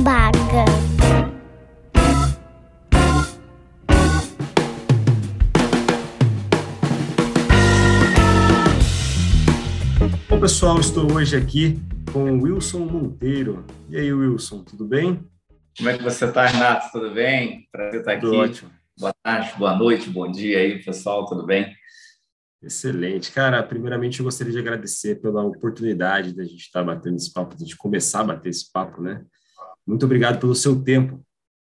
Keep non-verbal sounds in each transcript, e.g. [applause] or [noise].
Baga. Bom, pessoal, estou hoje aqui com o Wilson Monteiro. E aí, Wilson, tudo bem? Como é que você está, Renato? Tudo bem? Prazer estar aqui. Tudo ótimo. Boa tarde, boa noite, bom dia aí, pessoal, tudo bem? Excelente. Cara, primeiramente eu gostaria de agradecer pela oportunidade da gente estar batendo esse papo, de começar a bater esse papo, né? Muito obrigado pelo seu tempo,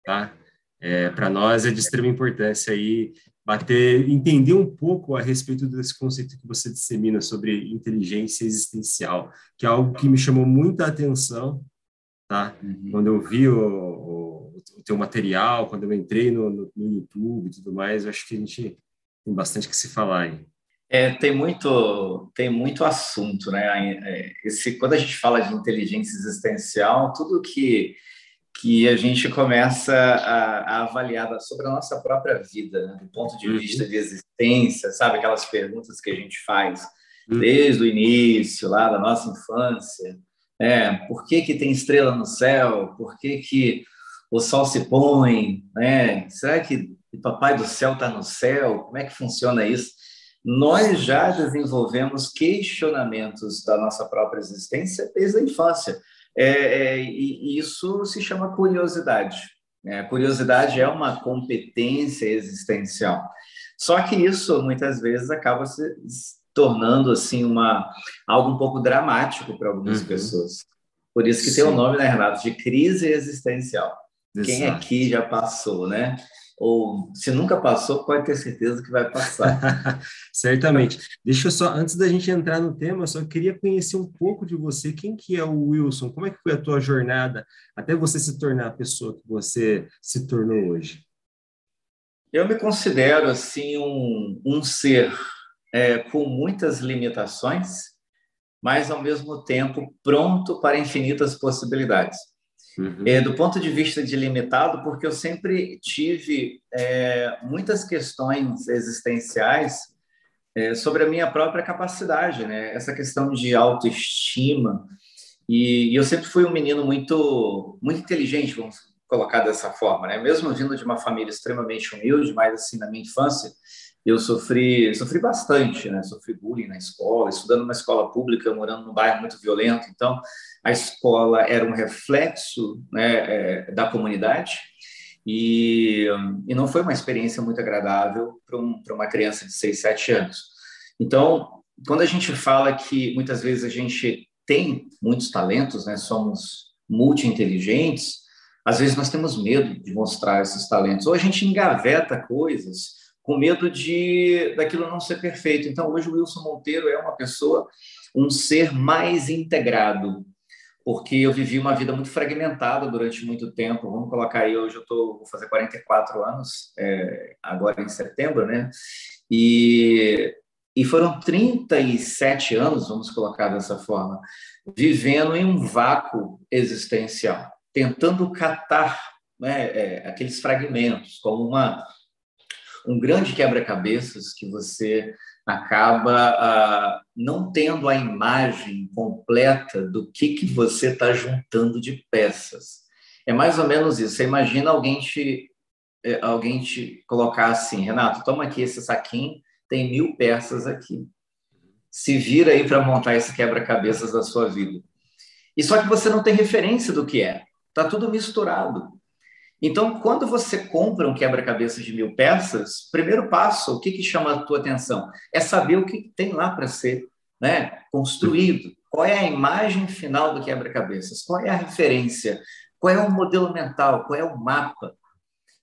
tá? É, Para nós é de extrema importância aí bater, entender um pouco a respeito desse conceito que você dissemina sobre inteligência existencial, que é algo que me chamou muita atenção, tá? Uhum. Quando eu vi o, o, o, teu material, quando eu entrei no, no, no YouTube e tudo mais, eu acho que a gente tem bastante que se falar aí. É, tem muito tem muito assunto, né? É, esse, quando a gente fala de inteligência existencial, tudo que que a gente começa a, a avaliar sobre a nossa própria vida, né? do ponto de uhum. vista de existência, sabe aquelas perguntas que a gente faz uhum. desde o início, lá da nossa infância, né? Por que que tem estrela no céu? Por que que o sol se põe, né? Será que o papai do céu está no céu? Como é que funciona isso? Nós já desenvolvemos questionamentos da nossa própria existência desde a infância. É, é, e isso se chama curiosidade. Né? A curiosidade é uma competência existencial. Só que isso muitas vezes acaba se tornando assim uma algo um pouco dramático para algumas uhum. pessoas. Por isso que Sim. tem o nome, né, Renato, de crise existencial. Exato. Quem aqui já passou, né? Ou se nunca passou, pode ter certeza que vai passar. [laughs] Certamente. Deixa eu só, antes da gente entrar no tema, eu só queria conhecer um pouco de você. Quem que é o Wilson? Como é que foi a tua jornada até você se tornar a pessoa que você se tornou hoje? Eu me considero, assim, um, um ser é, com muitas limitações, mas, ao mesmo tempo, pronto para infinitas possibilidades. Uhum. É, do ponto de vista de limitado, porque eu sempre tive é, muitas questões existenciais é, sobre a minha própria capacidade, né? Essa questão de autoestima e, e, eu sempre fui um menino muito muito inteligente, vamos colocar dessa forma, né? Mesmo vindo de uma família extremamente humilde, mas assim na minha infância eu sofri sofri bastante, né? Sofri bullying na escola, estudando numa escola pública, morando num bairro muito violento, então a escola era um reflexo né, é, da comunidade e, e não foi uma experiência muito agradável para um, uma criança de 6, 7 anos. Então, quando a gente fala que muitas vezes a gente tem muitos talentos, né, somos multi-inteligentes, às vezes nós temos medo de mostrar esses talentos, ou a gente engaveta coisas com medo de daquilo não ser perfeito. Então, hoje o Wilson Monteiro é uma pessoa, um ser mais integrado, porque eu vivi uma vida muito fragmentada durante muito tempo. Vamos colocar aí, hoje eu tô, vou fazer 44 anos, é, agora em setembro, né? E, e foram 37 anos, vamos colocar dessa forma, vivendo em um vácuo existencial, tentando catar né, é, aqueles fragmentos, como uma, um grande quebra-cabeças que você acaba ah, não tendo a imagem completa do que, que você está juntando de peças. É mais ou menos isso. Você imagina alguém te, é, alguém te colocar assim, Renato, toma aqui esse saquinho, tem mil peças aqui. Se vira aí para montar esse quebra-cabeças da sua vida. E só que você não tem referência do que é. Está tudo misturado. Então, quando você compra um quebra-cabeças de mil peças, primeiro passo, o que, que chama a tua atenção? É saber o que tem lá para ser né, construído. Qual é a imagem final do quebra-cabeças? Qual é a referência? Qual é o modelo mental? Qual é o mapa?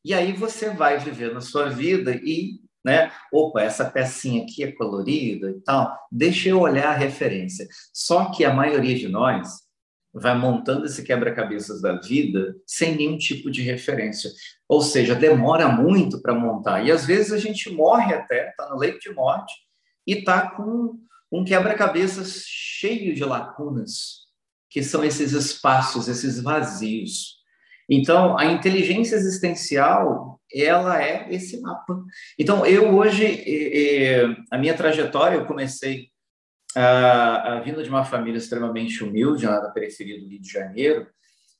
E aí você vai viver na sua vida e, né, opa, essa pecinha aqui é colorida e tal, deixa eu olhar a referência. Só que a maioria de nós vai montando esse quebra-cabeças da vida sem nenhum tipo de referência. Ou seja, demora muito para montar. E às vezes a gente morre até, está no leito de morte, e está com um quebra-cabeças cheio de lacunas, que são esses espaços, esses vazios. Então, a inteligência existencial, ela é esse mapa. Então, eu hoje, a minha trajetória, eu comecei uh, vindo de uma família extremamente humilde, lá da periferia do Rio de Janeiro,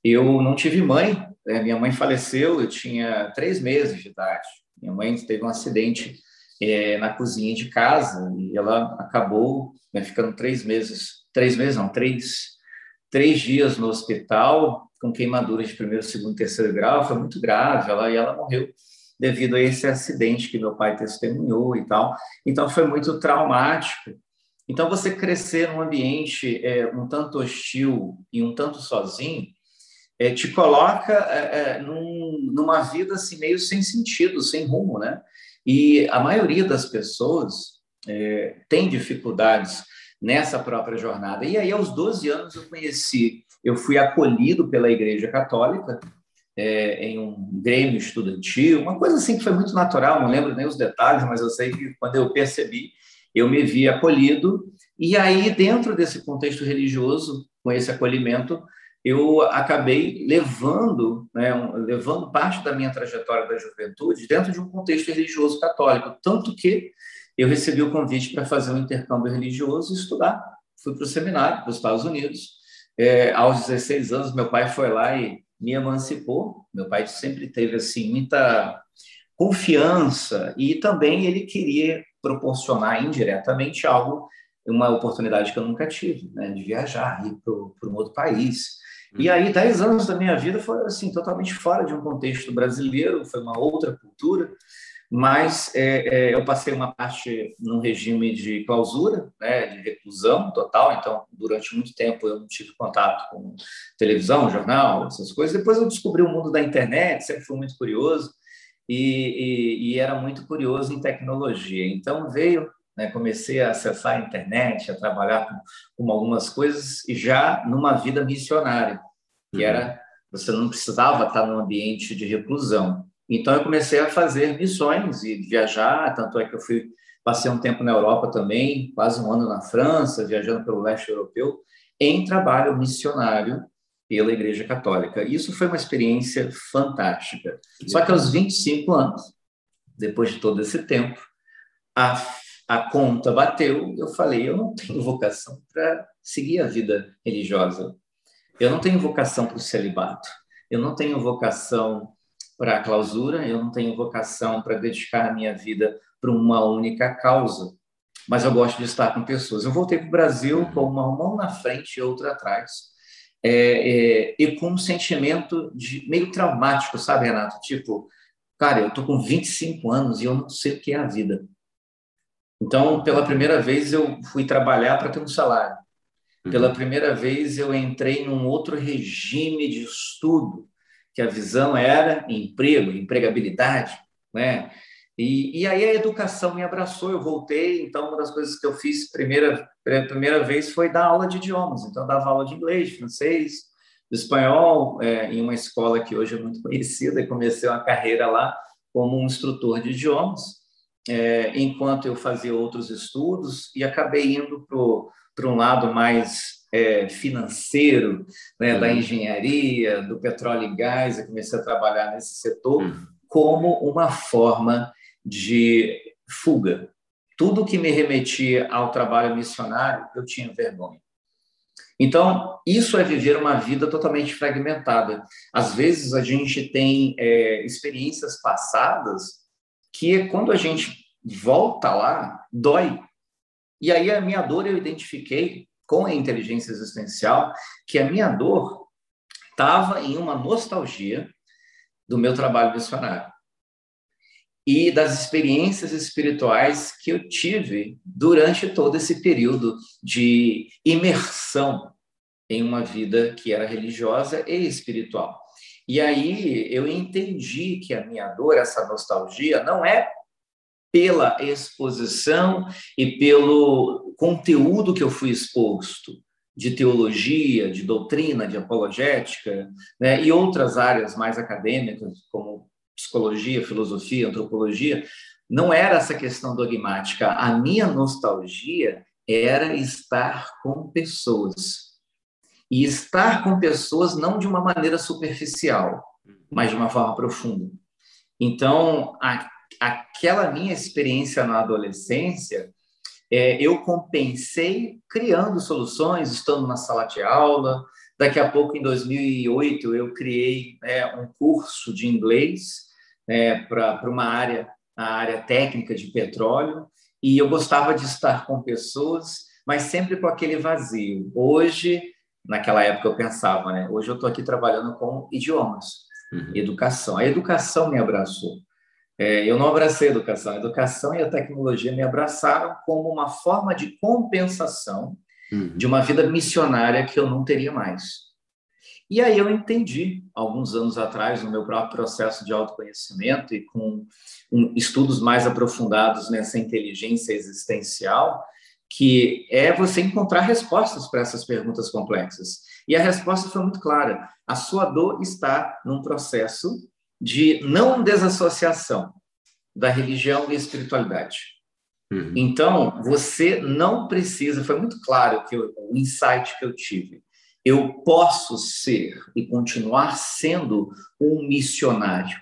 eu não tive mãe. Né? Minha mãe faleceu, eu tinha três meses de idade. Minha mãe teve um acidente é, na cozinha de casa e ela acabou né, ficando três meses, três meses não, três, três dias no hospital com queimaduras de primeiro, segundo, terceiro grau. Foi muito grave. Ela e ela morreu devido a esse acidente que meu pai testemunhou e tal. Então foi muito traumático. Então você crescer num ambiente é, um tanto hostil e um tanto sozinho é, te coloca é, é, num, numa vida assim meio sem sentido, sem rumo, né? E a maioria das pessoas é, tem dificuldades nessa própria jornada. E aí, aos 12 anos, eu conheci, eu fui acolhido pela Igreja Católica é, em um grêmio estudantil, uma coisa assim que foi muito natural, não lembro nem os detalhes, mas eu sei que quando eu percebi, eu me vi acolhido. E aí, dentro desse contexto religioso, com esse acolhimento, eu acabei levando, né, levando parte da minha trajetória da juventude dentro de um contexto religioso católico, tanto que eu recebi o convite para fazer um intercâmbio religioso e estudar. Fui para o seminário, para os Estados Unidos. É, aos 16 anos, meu pai foi lá e me emancipou. Meu pai sempre teve assim muita confiança e também ele queria proporcionar indiretamente algo, uma oportunidade que eu nunca tive, né, de viajar, ir para um outro país. E uhum. aí, dez anos da minha vida foram assim, totalmente fora de um contexto brasileiro, foi uma outra cultura, mas é, é, eu passei uma parte num regime de clausura, né, de reclusão total, então, durante muito tempo eu não tive contato com televisão, jornal, essas coisas. Depois eu descobri o mundo da internet, sempre fui muito curioso, e, e, e era muito curioso em tecnologia. Então, veio né? Comecei a acessar a internet, a trabalhar com, com algumas coisas e já numa vida missionária, que uhum. era você não precisava estar num ambiente de reclusão. Então eu comecei a fazer missões e viajar, tanto é que eu fui passei um tempo na Europa também, quase um ano na França, viajando pelo leste europeu, em trabalho missionário pela Igreja Católica. Isso foi uma experiência fantástica. Só que aos 25 anos, depois de todo esse tempo, a a conta bateu, eu falei, eu não tenho vocação para seguir a vida religiosa. Eu não tenho vocação para o celibato. Eu não tenho vocação para a clausura, eu não tenho vocação para dedicar a minha vida para uma única causa. Mas eu gosto de estar com pessoas. Eu voltei para o Brasil com uma mão na frente e outra atrás. É, é, e com um sentimento de meio traumático, sabe, Renato? Tipo, cara, eu tô com 25 anos e eu não sei o que é a vida. Então, pela primeira vez, eu fui trabalhar para ter um salário. Pela uhum. primeira vez, eu entrei num outro regime de estudo, que a visão era emprego, empregabilidade, né? E, e aí a educação me abraçou, eu voltei, então uma das coisas que eu fiz primeira primeira vez foi dar aula de idiomas. Então, eu dava aula de inglês, francês, espanhol, é, em uma escola que hoje é muito [laughs] conhecida, e comecei uma carreira lá como um instrutor de idiomas é, enquanto eu fazia outros estudos e acabei indo para um lado mais é, financeiro, né, uhum. da engenharia, do petróleo e gás, e comecei a trabalhar nesse setor uhum. como uma forma de fuga. Tudo que me remetia ao trabalho missionário, eu tinha vergonha. Então, isso é viver uma vida totalmente fragmentada. Às vezes, a gente tem é, experiências passadas que quando a gente volta lá, dói. E aí a minha dor eu identifiquei com a inteligência existencial que a minha dor estava em uma nostalgia do meu trabalho missionário e das experiências espirituais que eu tive durante todo esse período de imersão em uma vida que era religiosa e espiritual. E aí eu entendi que a minha dor, essa nostalgia, não é pela exposição e pelo conteúdo que eu fui exposto de teologia, de doutrina, de apologética, né, e outras áreas mais acadêmicas, como psicologia, filosofia, antropologia, não era essa questão dogmática. A minha nostalgia era estar com pessoas e estar com pessoas não de uma maneira superficial, mas de uma forma profunda. Então, a, aquela minha experiência na adolescência, é, eu compensei criando soluções, estando na sala de aula, Daqui a pouco, em 2008, eu criei é, um curso de inglês é, para uma área, a área técnica de petróleo, e eu gostava de estar com pessoas, mas sempre com aquele vazio. Hoje, naquela época eu pensava, né? Hoje eu estou aqui trabalhando com idiomas, uhum. educação. A educação me abraçou. É, eu não abracei a educação. A educação e a tecnologia me abraçaram como uma forma de compensação uhum. de uma vida missionária que eu não teria mais. E aí eu entendi, alguns anos atrás, no meu próprio processo de autoconhecimento e com estudos mais aprofundados nessa inteligência existencial, que é você encontrar respostas para essas perguntas complexas. E a resposta foi muito clara: a sua dor está num processo de não desassociação da religião e espiritualidade. Uhum. Então, você não precisa, foi muito claro que eu, o insight que eu tive. Eu posso ser e continuar sendo um missionário,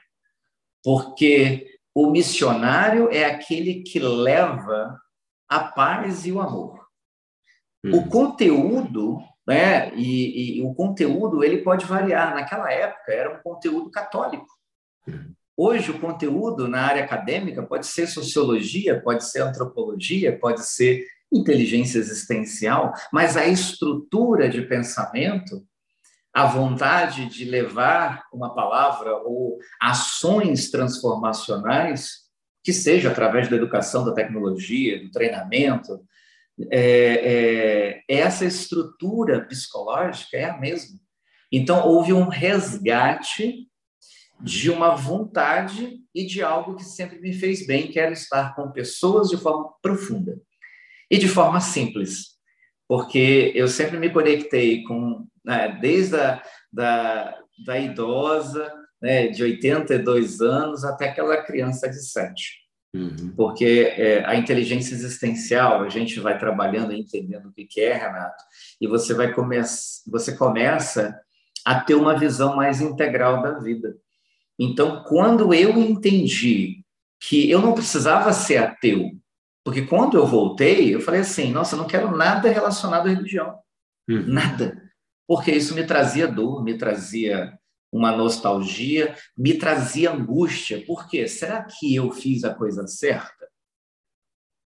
porque o missionário é aquele que leva a paz e o amor. Hum. O conteúdo, né, e, e, o conteúdo ele pode variar. Naquela época era um conteúdo católico. Hum. Hoje o conteúdo na área acadêmica pode ser sociologia, pode ser antropologia, pode ser inteligência existencial, mas a estrutura de pensamento, a vontade de levar uma palavra ou ações transformacionais que seja através da educação, da tecnologia, do treinamento, é, é, essa estrutura psicológica é a mesma. Então, houve um resgate de uma vontade e de algo que sempre me fez bem, que era estar com pessoas de forma profunda e de forma simples, porque eu sempre me conectei com, né, desde a da, da idosa né, de 82 anos até aquela criança de 7. Uhum. Porque é, a inteligência existencial, a gente vai trabalhando e entendendo o que é, Renato, e você vai começar, você começa a ter uma visão mais integral da vida. Então, quando eu entendi que eu não precisava ser ateu, porque quando eu voltei, eu falei assim: nossa, eu não quero nada relacionado à religião. Uhum. Nada. Porque isso me trazia dor, me trazia uma nostalgia, me trazia angústia. Por quê? Será que eu fiz a coisa certa?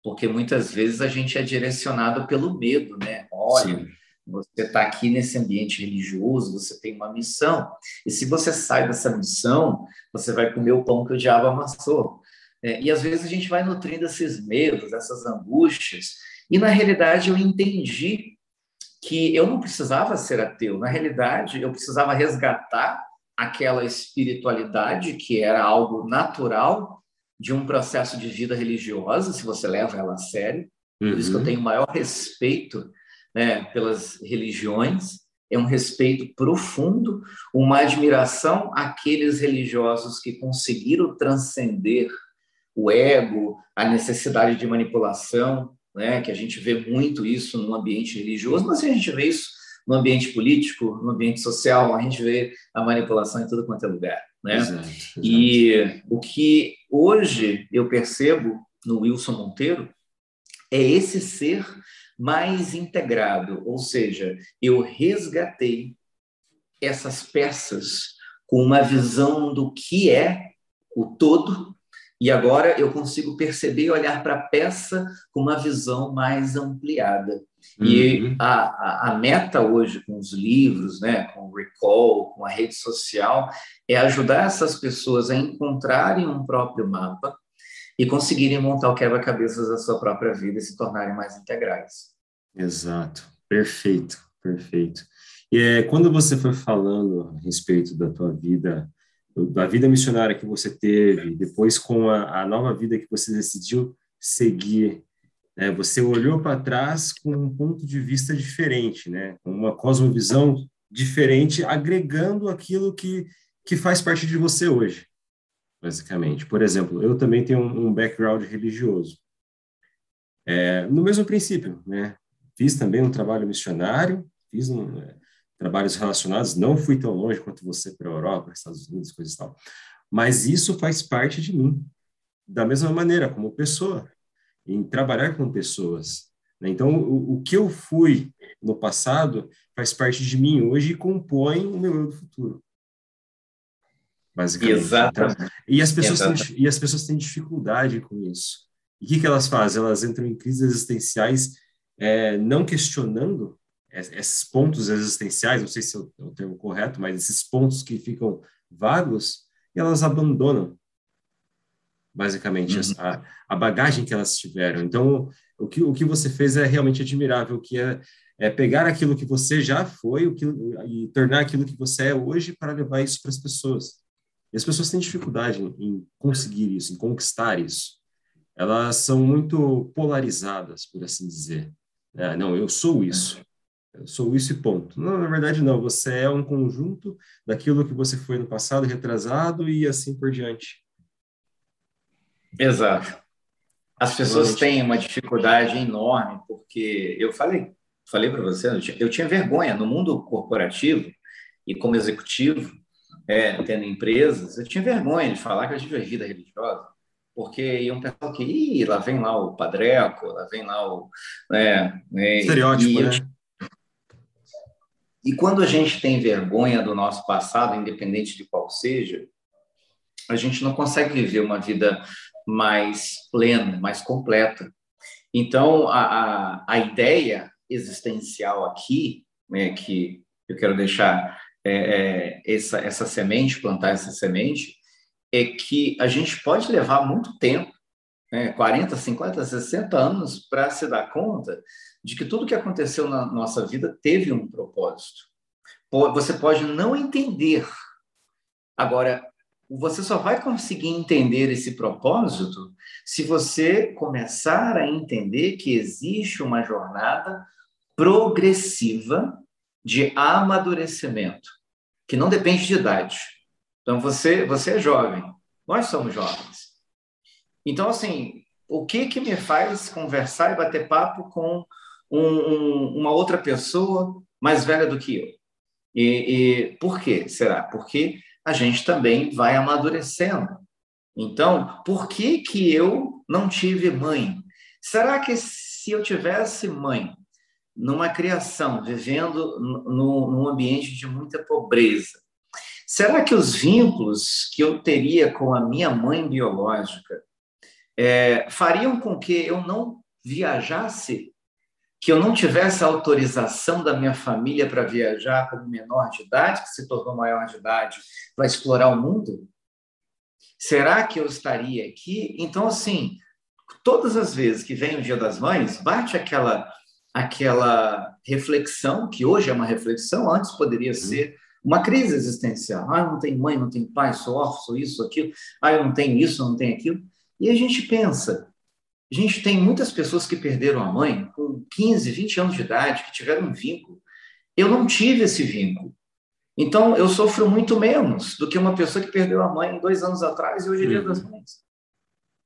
Porque muitas vezes a gente é direcionado pelo medo, né? Olha, Sim. você está aqui nesse ambiente religioso, você tem uma missão. E se você sai dessa missão, você vai comer o pão que o diabo amassou. É, e às vezes a gente vai nutrindo esses medos, essas angústias. E na realidade eu entendi que eu não precisava ser ateu. Na realidade, eu precisava resgatar aquela espiritualidade que era algo natural de um processo de vida religiosa, se você leva ela a sério. Por uhum. isso que eu uhum. tenho maior respeito né, pelas religiões, é um respeito profundo, uma admiração àqueles religiosos que conseguiram transcender o ego, a necessidade de manipulação, né, que a gente vê muito isso no ambiente religioso, mas a gente vê isso no ambiente político, no ambiente social, a gente vê a manipulação em todo quanto é lugar. Né? Exato, exato. E o que hoje eu percebo no Wilson Monteiro é esse ser mais integrado, ou seja, eu resgatei essas peças com uma visão do que é o todo e agora eu consigo perceber e olhar para a peça com uma visão mais ampliada. Uhum. E a, a, meta hoje com os livros, né, com o Recall, com a rede social, é ajudar essas pessoas a encontrarem um próprio mapa e conseguirem montar o quebra-cabeças da sua própria vida e se tornarem mais integrais. Exato, perfeito, perfeito. E é, quando você foi falando a respeito da tua vida, da vida missionária que você teve, depois com a, a nova vida que você decidiu seguir, é, você olhou para trás com um ponto de vista diferente, né? uma cosmovisão diferente, agregando aquilo que, que faz parte de você hoje, basicamente. Por exemplo, eu também tenho um, um background religioso. É, no mesmo princípio, né? Fiz também um trabalho missionário, fiz um, é, trabalhos relacionados, não fui tão longe quanto você para a Europa, Estados Unidos, coisas e tal. Mas isso faz parte de mim, da mesma maneira, como pessoa em trabalhar com pessoas. Né? Então, o, o, que eu fui no passado faz parte de mim hoje e compõe o meu eu do futuro. Basicamente. Exato. Então, e, as pessoas têm, e as pessoas têm dificuldade com isso. E o que, que elas fazem? Elas entram em crises existenciais é, não questionando esses pontos existenciais, não sei se é o termo correto, mas esses pontos que ficam vagos, e elas abandonam, basicamente, uhum. a, a, bagagem que elas tiveram. Então, o que, o que você fez é realmente admirável, que é, é pegar aquilo que você já foi o que, e tornar aquilo que você é hoje para levar isso para as pessoas. E as pessoas têm dificuldade em, em conseguir isso, em conquistar isso. Elas são muito polarizadas, por assim dizer. É, não, eu sou isso. Eu sou isso e ponto. Não, na verdade, não. Você é um conjunto daquilo que você foi no passado, retrasado e assim por diante. Exato. As pessoas têm uma dificuldade enorme, porque eu falei, falei para você, eu tinha vergonha no mundo corporativo e como executivo, é, tendo empresas, eu tinha vergonha de falar que eu tive vida religiosa porque iam pensar que Ih, lá vem lá o padreco, lá vem lá o. Né, né, Estereótipo, e, né? E quando a gente tem vergonha do nosso passado, independente de qual seja, a gente não consegue viver uma vida mais plena, mais completa. Então, a, a, a ideia existencial aqui, né, que eu quero deixar é, é, essa, essa semente, plantar essa semente, é que a gente pode levar muito tempo, né, 40, 50, 60 anos, para se dar conta de que tudo que aconteceu na nossa vida teve um propósito. Você pode não entender. Agora, você só vai conseguir entender esse propósito se você começar a entender que existe uma jornada progressiva de amadurecimento, que não depende de idade. Então, você, você é jovem, nós somos jovens. Então, assim, o que, que me faz conversar e bater papo com um, um, uma outra pessoa mais velha do que eu? E, e por quê? Será? Porque a gente também vai amadurecendo. Então, por que, que eu não tive mãe? Será que se eu tivesse mãe, numa criação, vivendo num ambiente de muita pobreza, Será que os vínculos que eu teria com a minha mãe biológica é, fariam com que eu não viajasse, que eu não tivesse autorização da minha família para viajar como menor de idade, que se tornou maior de idade, para explorar o mundo? Será que eu estaria aqui? Então, assim, todas as vezes que vem o Dia das Mães, bate aquela aquela reflexão, que hoje é uma reflexão, antes poderia uhum. ser uma crise existencial. Ah, não tem mãe, não tem pai, sou órfão, sou isso, sou aquilo. Ah, eu não tenho isso, não tenho aquilo. E a gente pensa, a gente tem muitas pessoas que perderam a mãe com 15, 20 anos de idade, que tiveram um vínculo. Eu não tive esse vínculo. Então, eu sofro muito menos do que uma pessoa que perdeu a mãe dois anos atrás e hoje é dia das uhum. mães.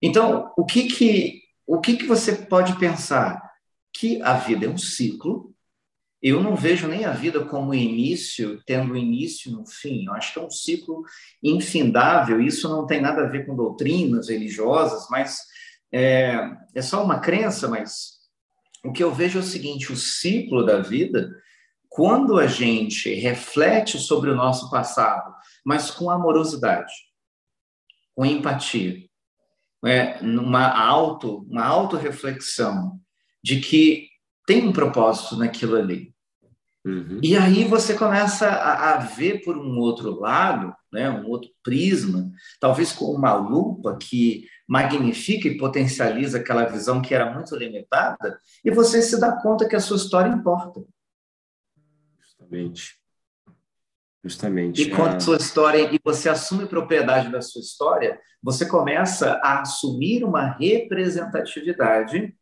Então, o que que, o que que você pode pensar? Que a vida é um ciclo eu não vejo nem a vida como início, tendo início no fim. Eu acho que é um ciclo infindável. Isso não tem nada a ver com doutrinas religiosas, mas é, é só uma crença. Mas o que eu vejo é o seguinte: o ciclo da vida, quando a gente reflete sobre o nosso passado, mas com amorosidade, com empatia, é, numa auto, uma autorreflexão de que tem um propósito naquilo ali. Uhum. E aí você começa a, a, ver por um outro lado, né, um outro prisma, talvez com uma lupa que magnifica e potencializa aquela visão que era muito limitada, e você se dá conta que a sua história importa. Justamente. Justamente. E quando a sua história e você assume propriedade da sua história, você começa a assumir uma representatividade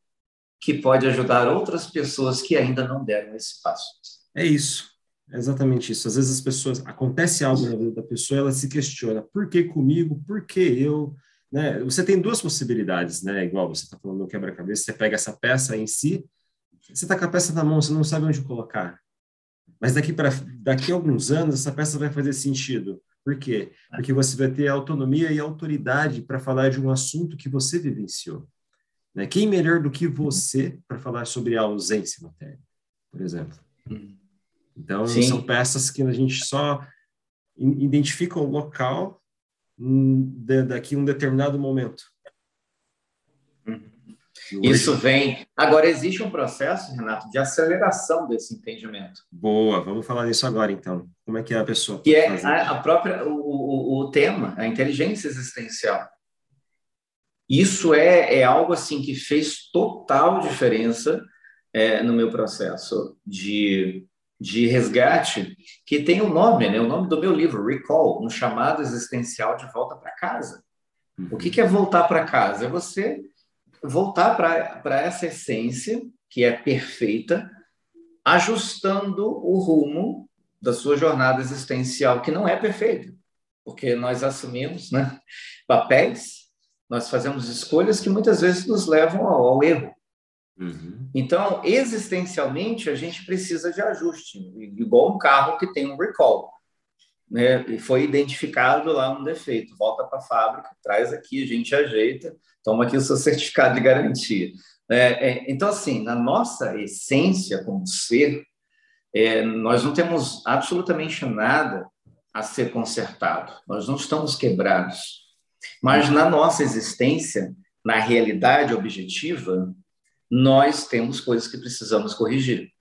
que pode ajudar outras pessoas que ainda não deram esse passo. É isso. É exatamente isso. Às vezes as pessoas acontece algo na vida da pessoa, ela se questiona: por que comigo? Por que eu? Né? Você tem duas possibilidades, né? Igual você está falando no quebra-cabeça, você pega essa peça em si, você está com a peça na mão, você não sabe onde colocar. Mas daqui para daqui a alguns anos essa peça vai fazer sentido. Por quê? Porque você vai ter autonomia e autoridade para falar de um assunto que você vivenciou. Né? Quem melhor do que você para falar sobre a ausência matéria, por exemplo? Então, Sim. são peças que a gente só identifica o local daqui a um determinado momento. Isso vem. Agora, existe um processo, Renato, de aceleração desse entendimento. Boa, vamos falar disso agora, então. Como é que é a pessoa? Que é a, a, própria, o, o, o, tema, a inteligência existencial. Isso é, é algo assim que fez total diferença é, no meu processo de, de resgate, que tem o um nome, né? O nome do meu livro, Recall, um chamado existencial de volta para casa. O que, que é voltar para casa? É você voltar para essa essência que é perfeita, ajustando o rumo da sua jornada existencial, que não é perfeita, porque nós assumimos né, papéis, nós fazemos escolhas que muitas vezes nos levam ao, ao erro. Uhum. Então, existencialmente, a gente precisa de ajuste, igual um carro que tem um recall. Né? E foi identificado lá um defeito, volta para a fábrica, traz aqui, a gente ajeita, toma aqui o seu [laughs] certificado de garantia. É, é, então, assim, na nossa essência como ser, é, nós não temos absolutamente nada a ser consertado, nós não estamos quebrados. Mas na nossa existência, na realidade objetiva, nós temos coisas que precisamos corrigir.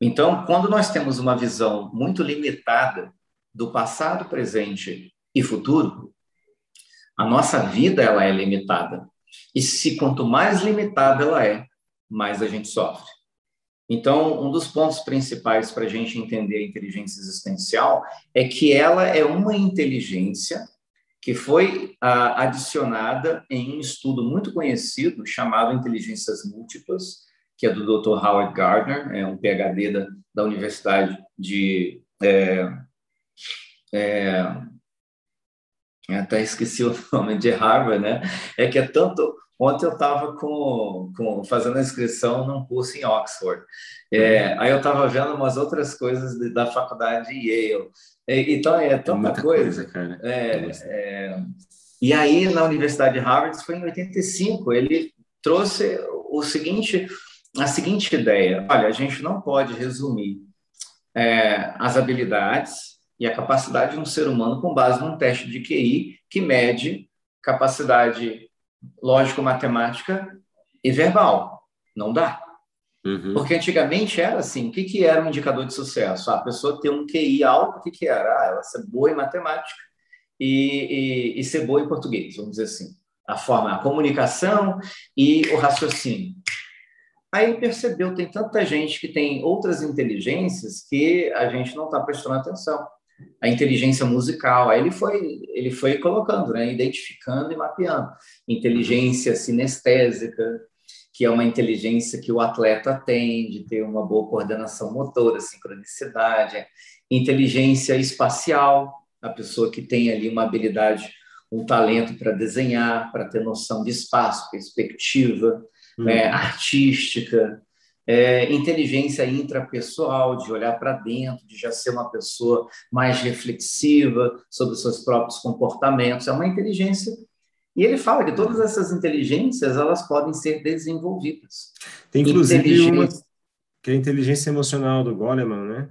Então, quando nós temos uma visão muito limitada do passado, presente e futuro, a nossa vida ela é limitada. E se quanto mais limitada ela é, mais a gente sofre. Então, um dos pontos principais para a gente entender a inteligência existencial é que ela é uma inteligência que foi ah, adicionada em um estudo muito conhecido chamado Inteligências Múltiplas, que é do Dr. Howard Gardner, é um PhD da, da Universidade de é, é, até esqueci [laughs] o nome de Harvard, né? É que é tanto. Ontem eu estava com, com, fazendo a inscrição num curso em Oxford. É, aí eu estava vendo umas outras coisas da faculdade de Yale. É, então é tanta é coisa. coisa. cara. É, é, e aí na Universidade de Harvard, isso foi em 85, ele trouxe o seguinte, a seguinte ideia: olha, a gente não pode resumir é, as habilidades e a capacidade de um ser humano com base num teste de QI que mede capacidade lógico-matemática e verbal. Não dá. Uhum. Porque antigamente era assim, o que, que era um indicador de sucesso? Ah, a pessoa ter um QI alto, o que, que era? Ah, ela ser boa em matemática e, e, e ser boa em português, vamos dizer assim. A forma, a comunicação e o raciocínio. Aí percebeu, tem tanta gente que tem outras inteligências que a gente não está prestando atenção a inteligência musical. Aí ele foi, ele foi colocando, né, identificando e mapeando. Inteligência sinestésica, que é uma inteligência que o atleta tem, de ter uma boa coordenação motora, sincronicidade. Inteligência espacial, a pessoa que tem ali uma habilidade, um talento para desenhar, para ter noção de espaço, perspectiva, hum. é, artística é, inteligência intrapessoal, de olhar para dentro, de já ser uma pessoa mais reflexiva sobre os seus próprios comportamentos. É uma inteligência. E ele fala que todas essas inteligências elas podem ser desenvolvidas. Tem inclusive uma que é a inteligência emocional do Goleman, né?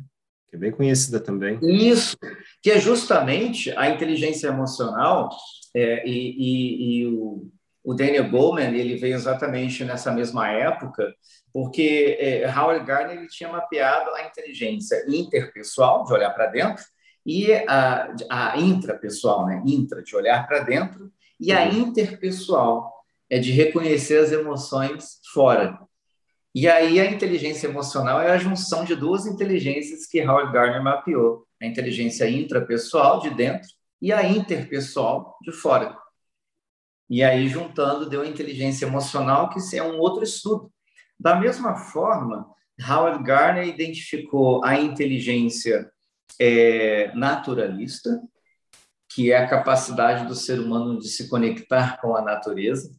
Que é bem conhecida também. Isso, que é justamente a inteligência emocional é, e, e, e o, o Daniel Goleman ele veio exatamente nessa mesma época porque é, Howard Gardner ele tinha mapeado a inteligência interpessoal, de olhar para dentro, e a, a intrapessoal, né? intra, de olhar para dentro, e a interpessoal, é de reconhecer as emoções fora. E aí a inteligência emocional é a junção de duas inteligências que Howard Gardner mapeou, a inteligência intrapessoal, de dentro, e a interpessoal, de fora. E aí, juntando, deu a inteligência emocional, que é um outro estudo, da mesma forma, Howard Gardner identificou a inteligência é, naturalista, que é a capacidade do ser humano de se conectar com a natureza.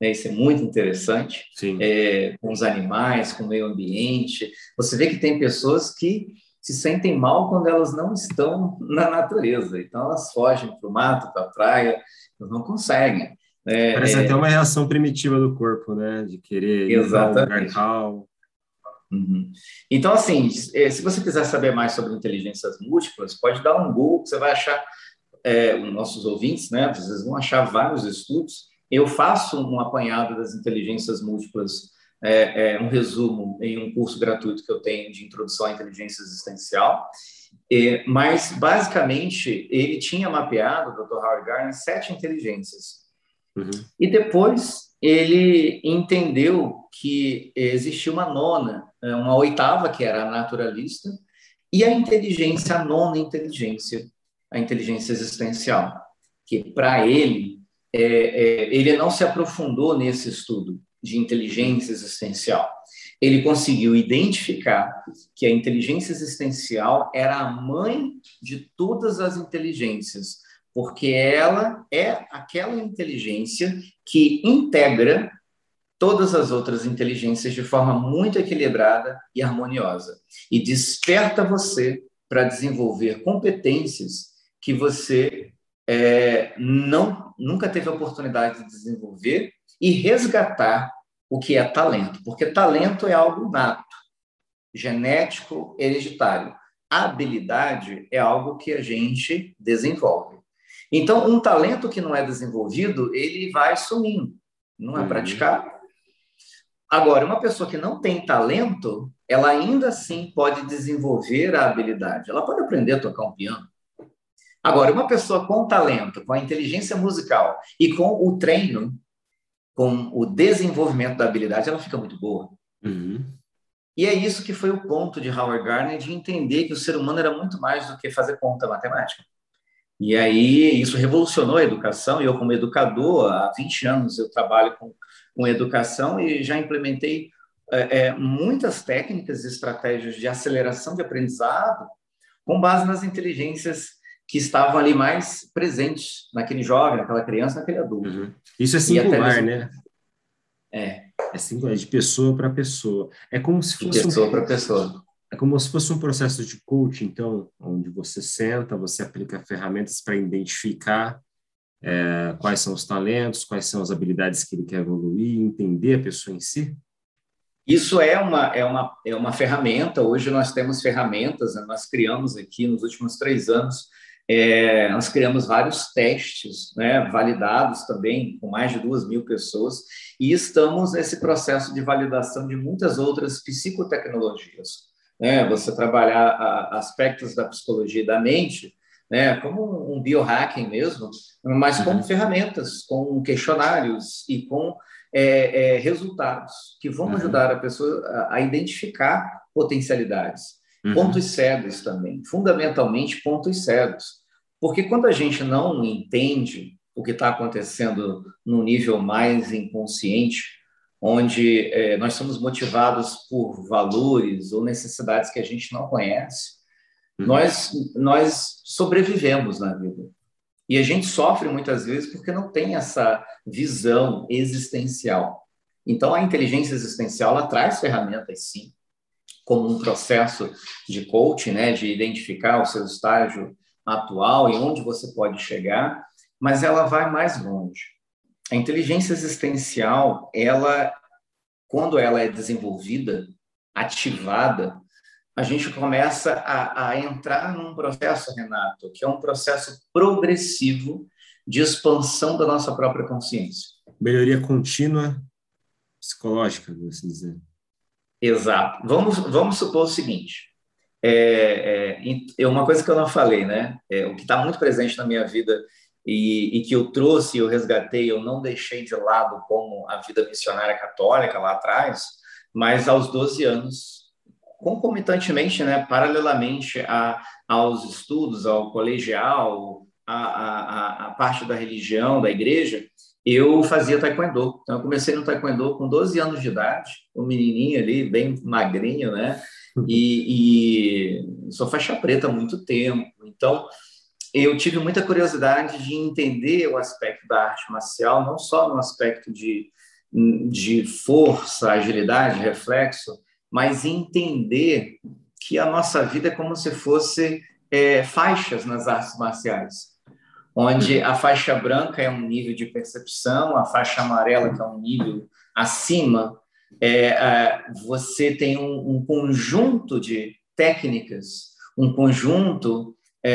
Né? Isso é muito interessante. É, com os animais, com o meio ambiente. Você vê que tem pessoas que se sentem mal quando elas não estão na natureza. Então, elas fogem para o mato, para a praia, não conseguem. É, Parece é... até uma reação primitiva do corpo, né? De querer Exatamente. ir ao Uhum. Então, assim, eh, se você quiser saber mais sobre inteligências múltiplas, pode dar um Google, você vai achar, é, nossos ouvintes, né, vocês vão achar vários estudos. Eu faço um apanhado das inteligências múltiplas, é, é, um resumo em um curso gratuito que eu tenho de introdução à inteligência existencial. Mas, basicamente, ele tinha mapeado, o Dr. Howard Gardner, sete inteligências. Uhum. E depois ele entendeu que existia uma nona, uma oitava, que era a naturalista, e a inteligência, a nona inteligência, a inteligência existencial, que para ele, é, é, ele não se aprofundou nesse estudo de inteligência existencial. Ele conseguiu identificar que a inteligência existencial era a mãe de todas as inteligências, porque ela é aquela inteligência que integra todas as outras inteligências de forma muito equilibrada e harmoniosa e desperta você para desenvolver competências que você é, não nunca teve a oportunidade de desenvolver e resgatar o que é talento, porque talento é algo nato, genético, hereditário. A habilidade é algo que a gente desenvolve. Então, um talento que não é desenvolvido, ele vai sumindo, não é uhum. praticado. Agora, uma pessoa que não tem talento, ela ainda assim pode desenvolver a habilidade. Ela pode aprender a tocar um piano. Agora, uma pessoa com talento, com a inteligência musical e com o treino, com o desenvolvimento da habilidade, ela fica muito boa. Uhum. E é isso que foi o ponto de Howard Gardner de entender que o ser humano era muito mais do que fazer conta matemática. E aí isso revolucionou a educação, e eu como educador, há 20 anos eu trabalho com, com educação e já implementei é, é, muitas técnicas e estratégias de aceleração de aprendizado com base nas inteligências que estavam ali mais presentes naquele jovem, naquela criança, naquele adulto. Uhum. Isso é singular, né? É. É singular, de pessoa para pessoa. É como se fosse. De pessoa um... para pessoa. É como se fosse um processo de coaching, então, onde você senta, você aplica ferramentas para identificar é, quais são os talentos, quais são as habilidades que ele quer evoluir, entender a pessoa em si? Isso é uma, é uma, é uma ferramenta. Hoje nós temos ferramentas, né? nós criamos aqui nos últimos três anos, é, nós criamos vários testes, né, validados também, com mais de duas mil pessoas, e estamos nesse processo de validação de muitas outras psicotecnologias né? Você trabalhar a, aspectos da psicologia da mente, né? Como um biohacking mesmo, mas com uhum. ferramentas, com questionários e com é, é, resultados que vão uhum. ajudar a pessoa a, a identificar potencialidades. Uhum. Pontos cegos também, fundamentalmente pontos cegos. Porque quando a gente não entende o que está acontecendo no nível mais inconsciente, onde é, nós somos motivados por valores ou necessidades que a gente não conhece, uhum. nós, nós sobrevivemos na vida. E a gente sofre muitas vezes porque não tem essa visão existencial. Então, a inteligência existencial ela traz ferramentas, sim, como um processo de coaching, né, de identificar o seu estágio atual e onde você pode chegar, mas ela vai mais longe. A inteligência existencial, ela, quando ela é desenvolvida, ativada, a gente começa a, a entrar num processo, Renato, que é um processo progressivo de expansão da nossa própria consciência. Melhoria contínua psicológica, assim dizer. Exato. Vamos, vamos supor o seguinte: é, é, é uma coisa que eu não falei, né? É, o que está muito presente na minha vida e, e, que eu trouxe, eu resgatei, eu não deixei de lado como a vida missionária católica lá atrás, mas aos 12 anos, concomitantemente, né, paralelamente a, aos estudos, ao colegial, a parte da religião, da igreja, eu fazia taekwondo. Então, eu comecei no taekwondo com 12 anos de idade, um menininho ali, bem magrinho, né? E, e sou faixa preta há muito tempo. Então, eu tive muita curiosidade de entender o aspecto da arte marcial, não só no aspecto de, de força, agilidade, reflexo, mas entender que a nossa vida é como se fosse é, faixas nas artes marciais, onde a faixa branca é um nível de percepção, a faixa amarela que é um nível acima, é, você tem um, um, conjunto de técnicas, um conjunto é,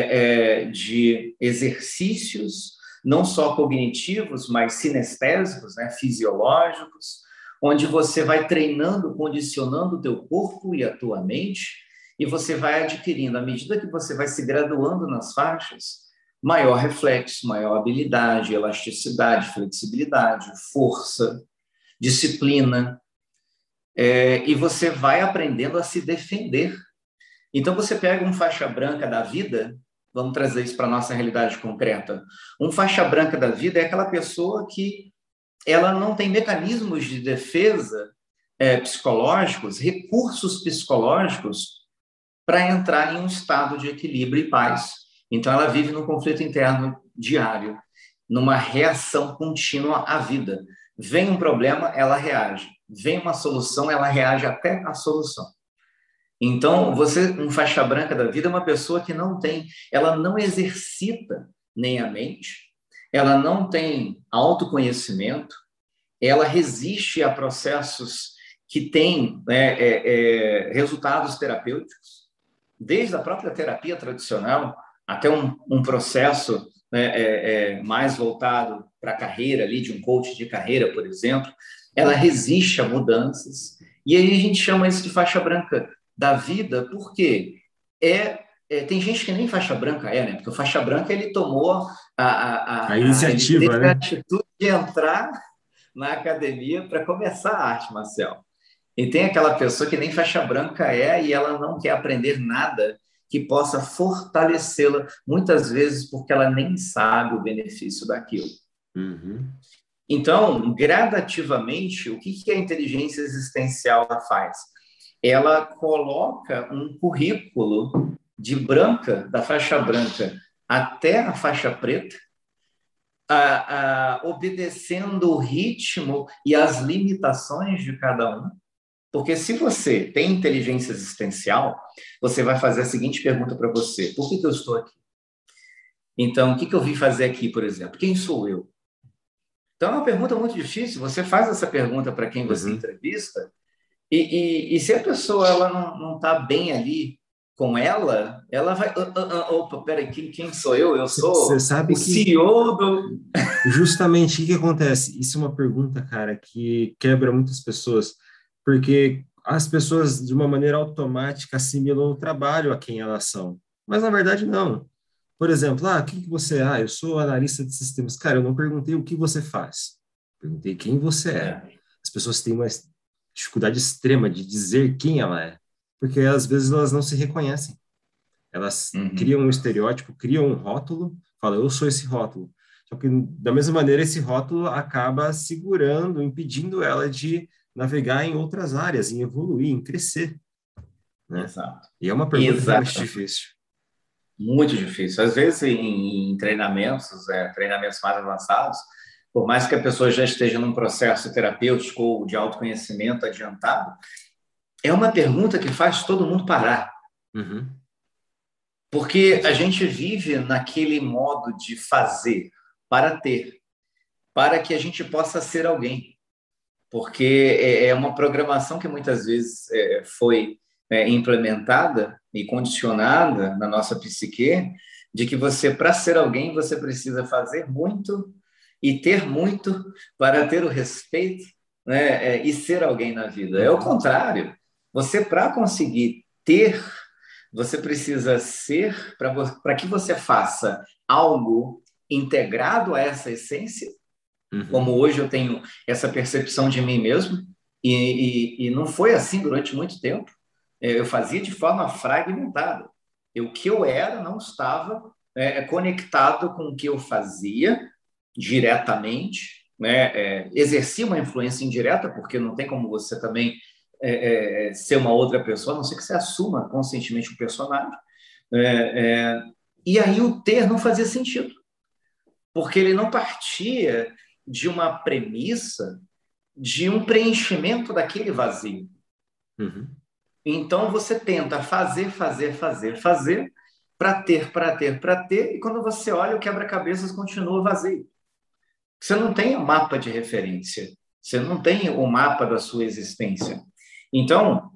é, de exercícios, não só cognitivos, mas sinestésicos, né, fisiológicos, onde você vai treinando, condicionando o teu corpo e a tua mente, e você vai adquirindo, à medida que você vai se graduando nas faixas, maior reflexo, maior habilidade, elasticidade, flexibilidade, força, disciplina, é, e você vai aprendendo a se defender. Então, você pega um faixa branca da vida, vamos trazer isso para a nossa realidade concreta. Um faixa branca da vida é aquela pessoa que ela não tem mecanismos de defesa é, psicológicos, recursos psicológicos para entrar em um estado de equilíbrio e paz. Então, ela vive num conflito interno diário, numa reação contínua à vida. Vem um problema, ela reage. Vem uma solução, ela reage até a solução. Então, você, um faixa branca da vida, é uma pessoa que não tem, ela não exercita nem a mente, ela não tem autoconhecimento, ela resiste a processos que têm né, é, é, resultados terapêuticos, desde a própria terapia tradicional até um, um processo né, é, é mais voltado para a carreira ali de um coach de carreira, por exemplo, ela resiste a mudanças. E aí a gente chama isso de faixa branca da vida, porque é, é tem gente que nem faixa branca é, né? Porque o faixa branca ele tomou a, a, a, a iniciativa, a, né? a atitude de entrar na academia para começar a arte marcial. E tem aquela pessoa que nem faixa branca é e ela não quer aprender nada que possa fortalecê-la, muitas vezes porque ela nem sabe o benefício daquilo. Uhum. Então, gradativamente, o que, que a inteligência existencial faz? Ela coloca um currículo de branca, da faixa branca até a faixa preta, a, a, obedecendo o ritmo e as limitações de cada um. Porque se você tem inteligência existencial, você vai fazer a seguinte pergunta para você: por que, que eu estou aqui? Então, o que, que eu vim fazer aqui, por exemplo? Quem sou eu? Então, é uma pergunta muito difícil. Você faz essa pergunta para quem você uhum. entrevista, e, e, e, se a pessoa ela não está bem ali com ela, ela vai. Uh, uh, uh, opa, peraí, quem, quem sou eu? Eu sou Você sabe o que, CEO do. Justamente, o que, que acontece? Isso é uma pergunta, cara, que quebra muitas pessoas, porque as pessoas, de uma maneira automática, assimilam o trabalho a quem elas são. Mas, na verdade, não. Por exemplo, ah, o que, você é? Ah, eu sou analista de sistemas. Cara, eu não perguntei o que você faz. Perguntei quem você é. é. As pessoas têm uma dificuldade extrema de dizer quem ela é, porque às vezes elas não se reconhecem. Elas uhum. criam um estereótipo, criam um rótulo, falam, eu sou esse rótulo. Só que, da mesma maneira, esse rótulo acaba segurando, impedindo ela de navegar em outras áreas, em evoluir, em crescer. Né? Exato. E é uma pergunta muito difícil. Muito difícil. Às vezes, em, em treinamentos, é, treinamentos mais avançados, por mais que a pessoa já esteja num processo terapêutico ou de autoconhecimento adiantado, é uma pergunta que faz todo mundo parar. Uhum. Porque a gente vive naquele modo de fazer para ter, para que a gente possa ser alguém. Porque é, é uma programação que muitas vezes é, foi é, implementada e condicionada na nossa psique de que você, para ser alguém, você precisa fazer muito e ter muito para ter o respeito né, é, e ser alguém na vida. É o contrário. Você, para conseguir ter, você precisa ser para que você faça algo integrado a essa essência, uhum. como hoje eu tenho essa percepção de mim mesmo, e, e, e não foi assim durante muito tempo. É, eu fazia de forma fragmentada. O que eu era não estava é, conectado com o que eu fazia diretamente, né? É, exercia uma influência indireta, porque não tem como você também é, é, ser uma outra pessoa, a não ser que você assuma conscientemente o personagem. É, e aí o ter não fazia sentido, porque ele não partia de uma premissa de um preenchimento daquele vazio. Uhum. Então você tenta fazer, fazer, fazer, fazer, para ter, para ter, para ter, e quando você olha, o quebra-cabeças continua vazio. Você não tem um mapa de referência. Você não tem o mapa da sua existência. Então,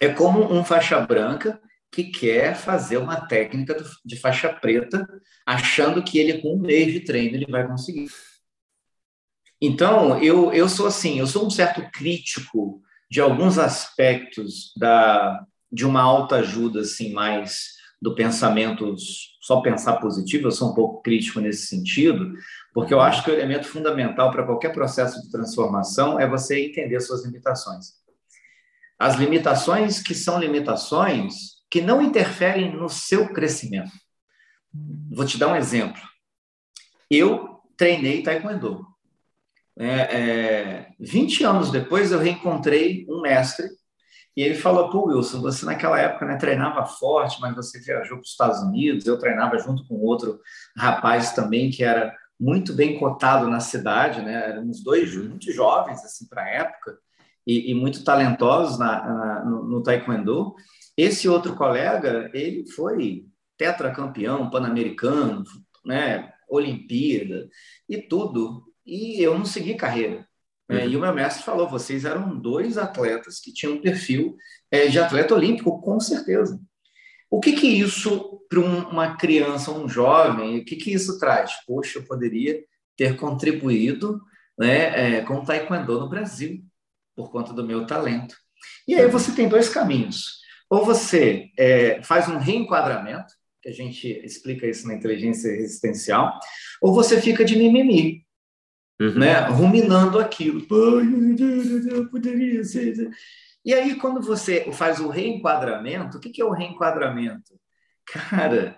é como um faixa branca que quer fazer uma técnica de faixa preta, achando que ele, com um mês de treino, ele vai conseguir. Então, eu, eu sou assim, eu sou um certo crítico de alguns aspectos da, de uma alta ajuda, assim, mais do pensamento, só pensar positivo, eu sou um pouco crítico nesse sentido, porque eu acho que o elemento fundamental para qualquer processo de transformação é você entender suas limitações. As limitações que são limitações que não interferem no seu crescimento. Vou te dar um exemplo. Eu treinei taekwondo. É, é, 20 anos depois, eu reencontrei um mestre e ele falou: Pô, Wilson, você naquela época né, treinava forte, mas você viajou para os Estados Unidos. Eu treinava junto com outro rapaz também que era muito bem cotado na cidade, né? Éramos dois uhum. muito jovens assim para a época e, e, muito talentosos na, na, no, no taekwondo. Esse outro colega, ele foi tetracampeão pan-americano, né? Olimpíada e tudo. E eu não segui carreira. Né? Uhum. E o meu mestre falou: vocês eram dois atletas que tinham um perfil é, de atleta olímpico, com certeza. O que que isso, para uma criança, um jovem, o que que isso traz? Poxa, eu poderia ter contribuído né, é, com o taekwondo no Brasil, por conta do meu talento. E aí você tem dois caminhos. Ou você é, faz um reenquadramento, que a gente explica isso na inteligência resistencial, ou você fica de mimimi, uhum. né, ruminando aquilo. Poderia ser. E aí, quando você faz o reenquadramento, o que é o reenquadramento? Cara,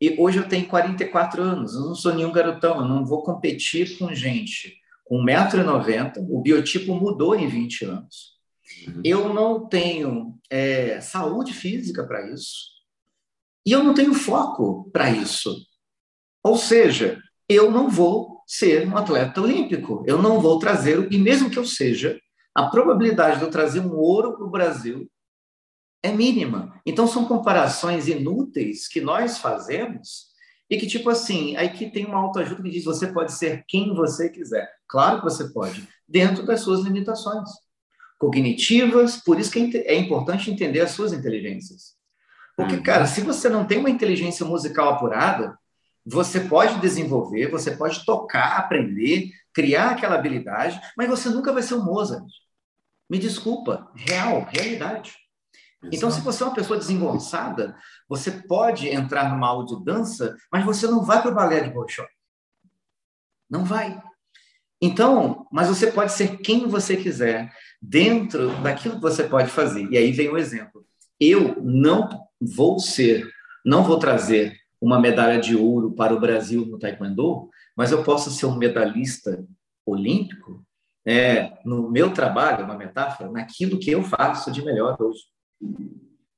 e hoje eu tenho 44 anos, eu não sou nenhum garotão, eu não vou competir com gente com 1,90m, o biotipo mudou em 20 anos. Uhum. Eu não tenho é, saúde física para isso. E eu não tenho foco para isso. Ou seja, eu não vou ser um atleta olímpico. Eu não vou trazer, e mesmo que eu seja, a probabilidade de eu trazer um ouro para o Brasil é mínima. Então, são comparações inúteis que nós fazemos e que, tipo assim, aí que tem uma autoajuda que diz você pode ser quem você quiser. Claro que você pode, dentro das suas limitações cognitivas, por isso que é, é importante entender as suas inteligências. Porque, uhum. cara, se você não tem uma inteligência musical apurada, você pode desenvolver, você pode tocar, aprender, criar aquela habilidade, mas você nunca vai ser um Mozart. Me desculpa, real, realidade. Então, se você é uma pessoa desengonçada, você pode entrar numa aula de dança, mas você não vai para o balé de Bolshoi. Não vai. Então, mas você pode ser quem você quiser, dentro daquilo que você pode fazer. E aí vem o exemplo. Eu não vou ser, não vou trazer uma medalha de ouro para o Brasil no Taekwondo, mas eu posso ser um medalhista olímpico é, no meu trabalho, uma metáfora, naquilo que eu faço de melhor hoje.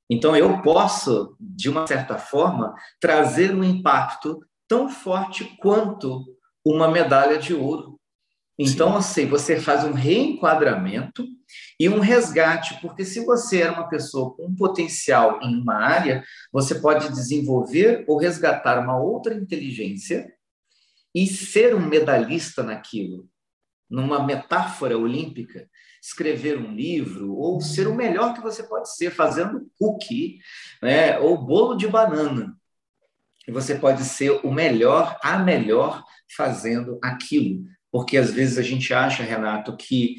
Então, eu posso, de uma certa forma, trazer um impacto tão forte quanto uma medalha de ouro. Então, Sim. assim, você faz um reenquadramento e um resgate, porque se você é uma pessoa com um potencial em uma área, você pode desenvolver ou resgatar uma outra inteligência e ser um medalhista naquilo, numa metáfora olímpica, escrever um livro ou ser o melhor que você pode ser fazendo cookie, né, ou bolo de banana. E você pode ser o melhor, a melhor fazendo aquilo porque às vezes a gente acha, Renato, que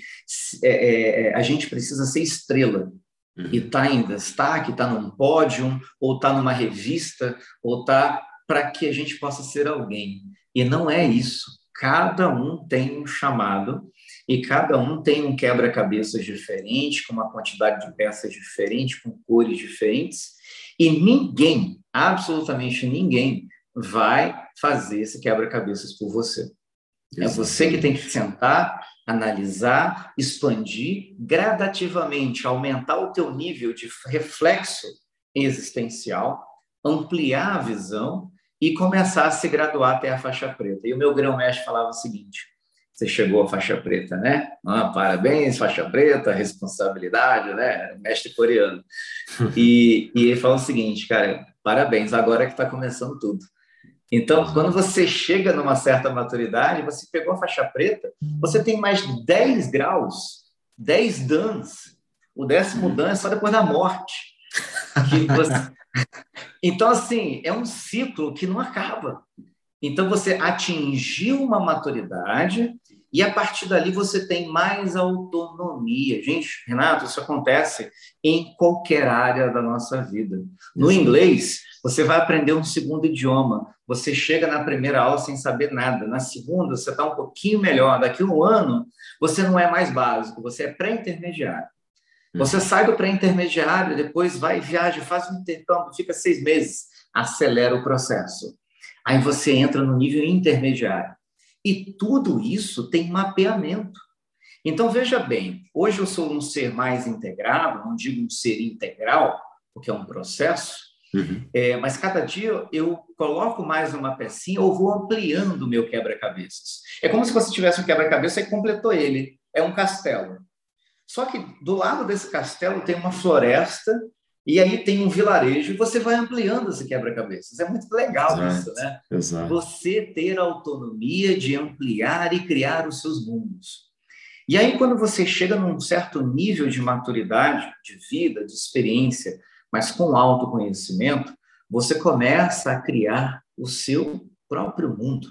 é, é, é, a gente precisa ser estrela uhum. e está em destaque, está num pódio, ou está numa revista, ou está para que a gente possa ser alguém. E não é isso. Cada um tem um chamado e cada um tem um quebra-cabeças diferente, com uma quantidade de peças diferente, com cores diferentes, e ninguém, absolutamente ninguém, vai fazer esse quebra-cabeças por você. É você que tem que sentar, analisar, expandir gradativamente, aumentar o teu nível de reflexo existencial, ampliar a visão e começar a se graduar até a faixa preta. E o meu grão-mestre falava o seguinte: você chegou à faixa preta, né? Ah, parabéns, faixa preta, responsabilidade, né? Mestre coreano. [laughs] E, e ele falou o seguinte, cara, parabéns, agora que está começando tudo. Então, quando você chega numa certa maturidade, você pegou a faixa preta, você tem mais de 10 graus, 10 dans. O décimo dan é só depois da morte. Você... [laughs] Então, assim, é um ciclo que não acaba. Então, você atingiu uma maturidade e a partir dali você tem mais autonomia. Gente, Renato, isso acontece em qualquer área da nossa vida. No inglês, você vai aprender um segundo idioma. Você chega na primeira aula sem saber nada. Na segunda, você está um pouquinho melhor. Daqui a um ano, você não é mais básico, você é pré-intermediário. Você sai do pré-intermediário, depois vai, viaja, faz um intercâmbio, fica seis meses, acelera o processo. Aí você entra no nível intermediário. E tudo isso tem mapeamento. Então, veja bem, hoje eu sou um ser mais integrado, não digo um ser integral, porque é um processo, uhum. é, mas cada dia eu coloco mais uma pecinha ou vou ampliando o meu quebra-cabeças. É como se você tivesse um quebra-cabeça e completou ele. É um castelo. Só que do lado desse castelo tem uma floresta e aí tem um vilarejo e você vai ampliando esse quebra-cabeças. É muito legal exato, isso, né? Exato. Você ter a autonomia de ampliar e criar os seus mundos. E aí, quando você chega num certo nível de maturidade, de vida, de experiência, mas com autoconhecimento, você começa a criar o seu próprio mundo.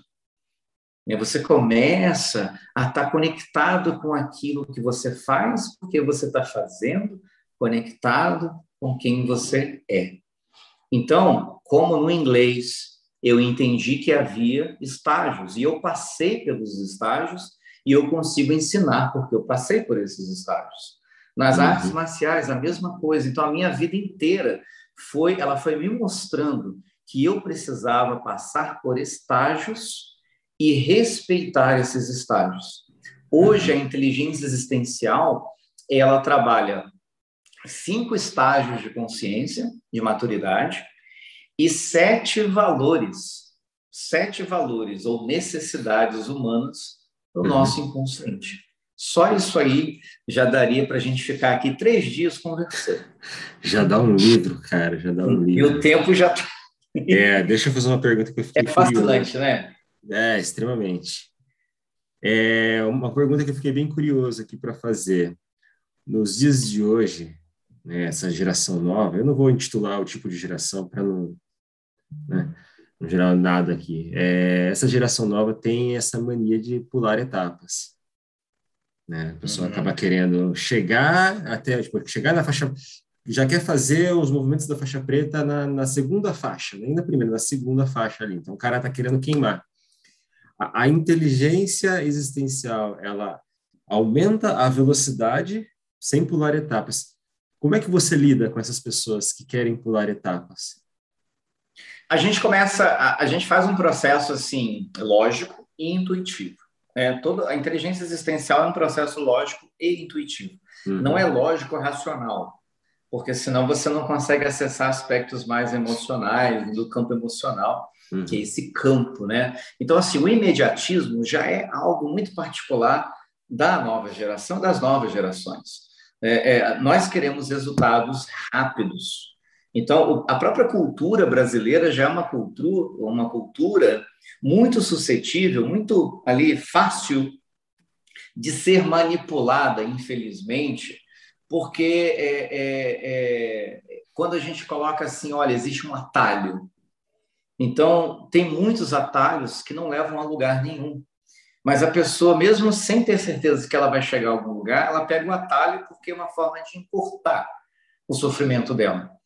Você começa a estar conectado com aquilo que você faz, porque você está fazendo, conectado com quem você é. Então, como no inglês eu entendi que havia estágios e eu passei pelos estágios e eu consigo ensinar porque eu passei por esses estágios. Nas uhum. artes marciais a mesma coisa. Então a minha vida inteira foi, ela foi me mostrando que eu precisava passar por estágios e respeitar esses estágios. Hoje a uhum. inteligência existencial ela trabalha cinco estágios de consciência, de maturidade, e sete valores, sete valores ou necessidades humanas no uhum. nosso inconsciente. Só isso aí já daria para a gente ficar aqui três dias conversando. Já dá um livro, cara, já dá um livro. E o tempo já tá É, deixa eu fazer uma pergunta que eu fiquei É fascinante, curioso. né? É, extremamente. É uma pergunta que eu fiquei bem curioso aqui para fazer. Nos dias de hoje, né, essa geração nova, eu não vou intitular o tipo de geração para não, né, não gerar nada aqui. É, essa geração nova tem essa mania de pular etapas. Né? A pessoa uhum. acaba querendo chegar até, tipo, chegar na faixa, já quer fazer os movimentos da faixa preta na, na segunda faixa, nem na primeira, na segunda faixa ali. Então, o cara está querendo queimar. A, a inteligência existencial, ela aumenta a velocidade sem pular etapas. Como é que você lida com essas pessoas que querem pular etapas? A gente começa, a, a gente faz um processo assim lógico e intuitivo. É, toda a inteligência existencial é um processo lógico e intuitivo. Uhum. Não é lógico racional, porque senão você não consegue acessar aspectos mais emocionais do campo emocional, uhum. que é esse campo, né? Então assim, o imediatismo já é algo muito particular da nova geração, das novas gerações. É, é, nós queremos resultados rápidos. Então, a própria cultura brasileira já é uma cultura, uma cultura muito suscetível, muito ali fácil de ser manipulada, infelizmente, porque é, é, é, quando a gente coloca assim, olha, existe um atalho. Então, tem muitos atalhos que não levam a lugar nenhum. Mas a pessoa, mesmo sem ter certeza que ela vai chegar a algum lugar, ela pega o atalho porque é uma forma de encurtar o sofrimento dela.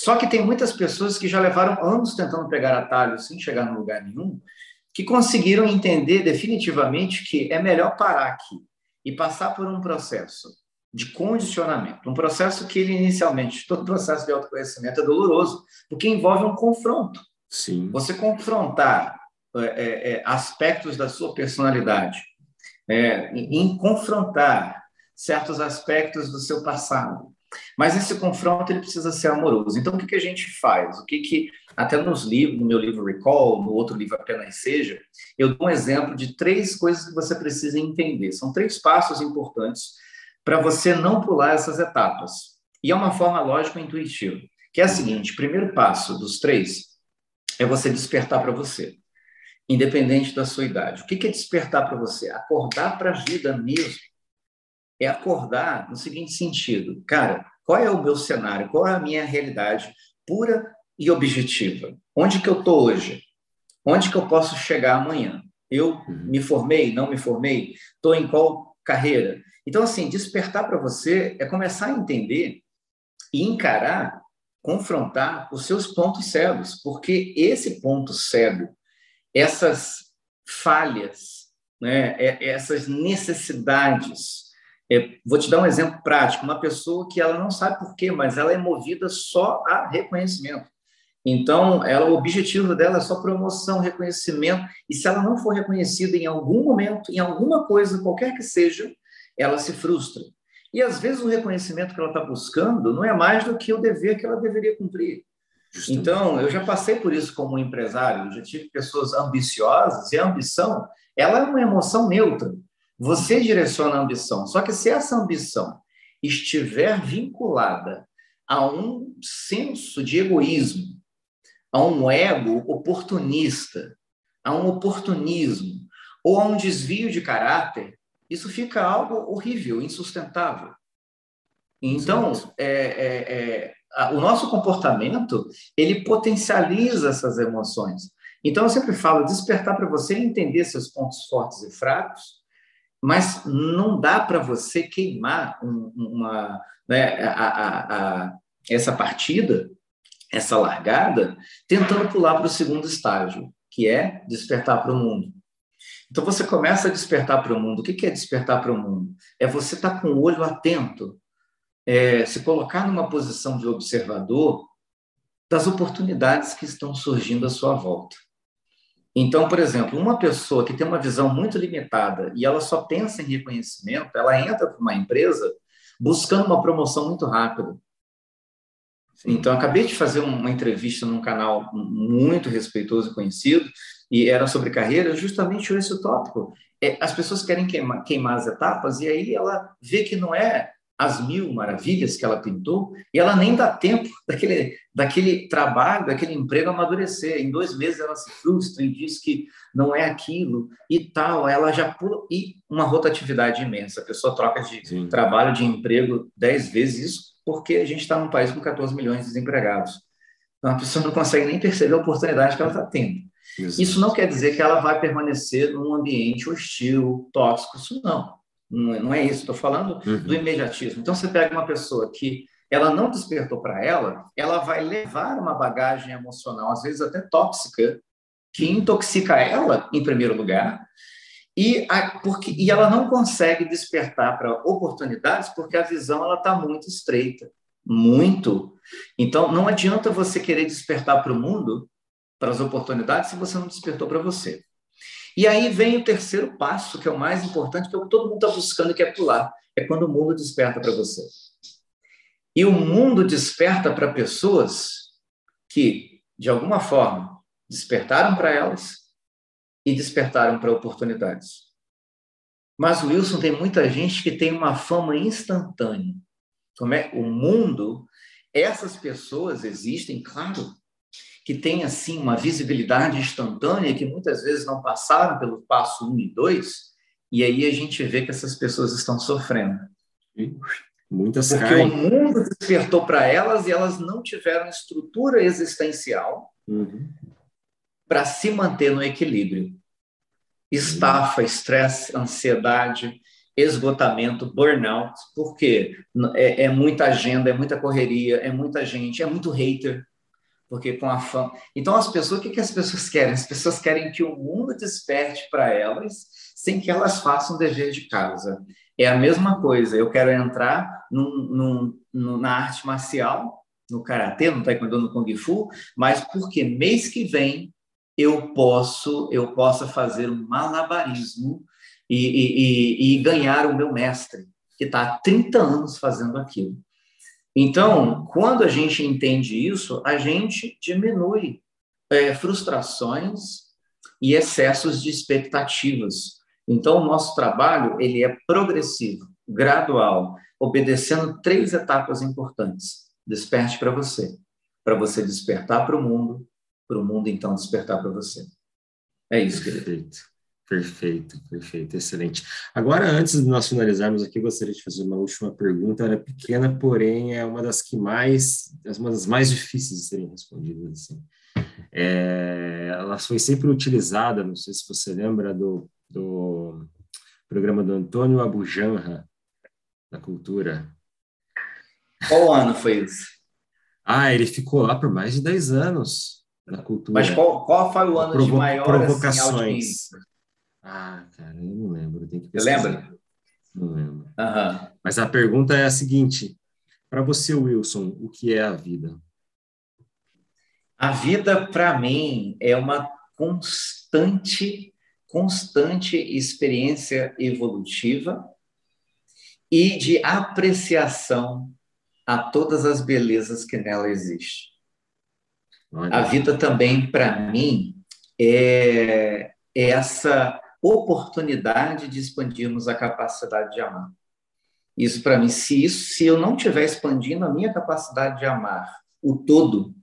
Só que tem muitas pessoas que já levaram anos tentando pegar atalho sem chegar no lugar nenhum, que conseguiram entender definitivamente que é melhor parar aqui e passar por um processo de condicionamento, um processo que ele inicialmente, [laughs] todo processo de autoconhecimento é doloroso, porque envolve um confronto. Sim. Você confrontar é, é, é, aspectos da sua personalidade, é, em confrontar certos aspectos do seu passado. Mas esse confronto ele precisa ser amoroso. Então, o que, que a gente faz? O que, que até nos livros, no meu livro Recall, no outro livro Apenas Seja, eu dou um exemplo de três coisas que você precisa entender. São três passos importantes para você não pular essas etapas. E é uma forma lógica e intuitiva, que é a seguinte: primeiro passo dos três é você despertar para você. independente da sua idade. O que é despertar para você? Acordar para a vida mesmo. É acordar no seguinte sentido, cara, qual é o meu cenário? Qual é a minha realidade pura e objetiva? Onde que eu estou hoje? Onde que eu posso chegar amanhã? Eu uhum. me formei, não me formei? Estou em qual carreira? Então, assim, despertar para você é começar a entender e encarar, confrontar os seus pontos cegos, porque esse ponto cego, essas falhas, né, é, essas necessidades. É, vou te dar um exemplo prático: uma pessoa que ela não sabe por quê, mas ela é movida só a reconhecimento. Então, ela, o objetivo dela é só promoção, reconhecimento, e se ela não for reconhecida em algum momento, em alguma coisa, qualquer que seja, ela se frustra. E às vezes o reconhecimento que ela está buscando não é mais do que o dever que ela deveria cumprir. Justamente. Então, eu já passei por isso como empresário, já tive pessoas ambiciosas, e a ambição, ela é uma emoção neutra. Você direciona a ambição. Só que se essa ambição estiver vinculada a um senso de egoísmo, a um ego oportunista, a um oportunismo, ou a um desvio de caráter, isso fica algo horrível, insustentável. Então, é, é, é, o nosso comportamento ele potencializa essas emoções. Então, eu sempre falo, despertar para você entender seus pontos fortes e fracos, mas não dá para você queimar um, uma, né, a, a, a, essa partida essa largada, tentando pular para o segundo estágio, que é despertar para o mundo. Então você começa a despertar para o mundo. O que é despertar para o mundo? É você estar tá com o olho atento, é, se colocar numa posição de observador das oportunidades que estão surgindo à sua volta. Então, por exemplo, uma pessoa que tem uma visão muito limitada e ela só pensa em reconhecimento, ela entra para uma empresa buscando uma promoção muito rápida. Então, acabei de fazer uma entrevista num canal muito respeitoso e conhecido, e era sobre carreira, justamente esse tópico. É, as pessoas querem queimar, queimar as etapas, e aí ela vê que não é as mil maravilhas que ela pintou, e ela nem dá tempo [laughs] daquele, daquele trabalho, daquele emprego amadurecer. Em dois meses ela se frustra e diz que não é aquilo e tal, ela já pula. E uma rotatividade imensa. A pessoa troca de Sim. trabalho, de emprego dez vezes, isso porque a gente está num país com 14 milhões de desempregados. Então, a pessoa não consegue nem perceber a oportunidade que ela está tendo. Isso não quer dizer que ela vai permanecer num ambiente hostil, tóxico, isso não. Não é, não é isso, estou falando uhum. do imediatismo. Então, você pega uma pessoa que ela não despertou para ela, ela vai levar uma bagagem emocional, às vezes até tóxica, que intoxica ela, em primeiro lugar, e, a, porque, e ela não consegue despertar para oportunidades porque a visão ela está muito estreita, muito. Então, não adianta você querer despertar para o mundo, para as oportunidades, se você não despertou para você. E aí vem o terceiro passo, que é o mais importante, que é o que todo mundo está buscando, que é pular. É quando o mundo desperta para você. E o mundo desperta para pessoas que, de alguma forma, despertaram para elas, e despertaram para oportunidades. Mas Wilson tem muita gente que tem uma fama instantânea. Como é o mundo, essas pessoas existem, claro, que têm assim uma visibilidade instantânea que muitas vezes não passaram pelo passo 1 e 2, e aí a gente vê que essas pessoas estão sofrendo. Muitas Porque caem. o mundo despertou para elas e elas não tiveram estrutura existencial uhum para se manter no equilíbrio. Estafa, estresse, ansiedade, esgotamento, burnout, porque é, é, muita agenda, é muita correria, é muita gente, é muito hater, porque com a fama. Então, as pessoas, o que, que as pessoas [laughs] querem? As pessoas querem que o mundo desperte para elas sem que elas façam dever de casa. É a mesma coisa. Eu quero entrar num, num, na arte marcial, no karatê, no taekwondo, no kung fu, mas porque mês que vem eu posso eu possa fazer um malabarismo e, e, e ganhar o meu mestre, que está há 30 anos fazendo aquilo. Então, quando a gente entende isso, a gente diminui é, frustrações e excessos de expectativas. Então, o nosso trabalho ele é progressivo, gradual, obedecendo três etapas importantes. Desperte para você, para você despertar para o mundo, para o mundo então despertar para você. É isso, Perfeito. Perfeito, perfeito, excelente. Agora, antes de nós finalizarmos aqui, gostaria de fazer uma última pergunta. Ela é pequena, porém é uma das que mais, uma das mais difíceis de serem respondidas. Assim. É, ela foi sempre utilizada, não sei se você lembra do, do programa do Antônio Abujanra, da Cultura. Qual ano foi isso? Ah, ele ficou lá por mais de 10 anos na cultura. Mas qual, qual foi o ano Provo de maior assim, provocações? Assim, ah, cara, eu não lembro. Tem que pesquisar. lembra? Não lembro. Uhum. Mas a pergunta é a seguinte: para você, Wilson, o que é a vida? A vida, para mim, é uma constante, constante experiência evolutiva e de apreciação a todas as belezas que nela existem. A vida também, para mim, é essa oportunidade de expandirmos a capacidade de amar. Isso para mim, se isso, se eu não estiver expandindo a minha capacidade de amar o todo,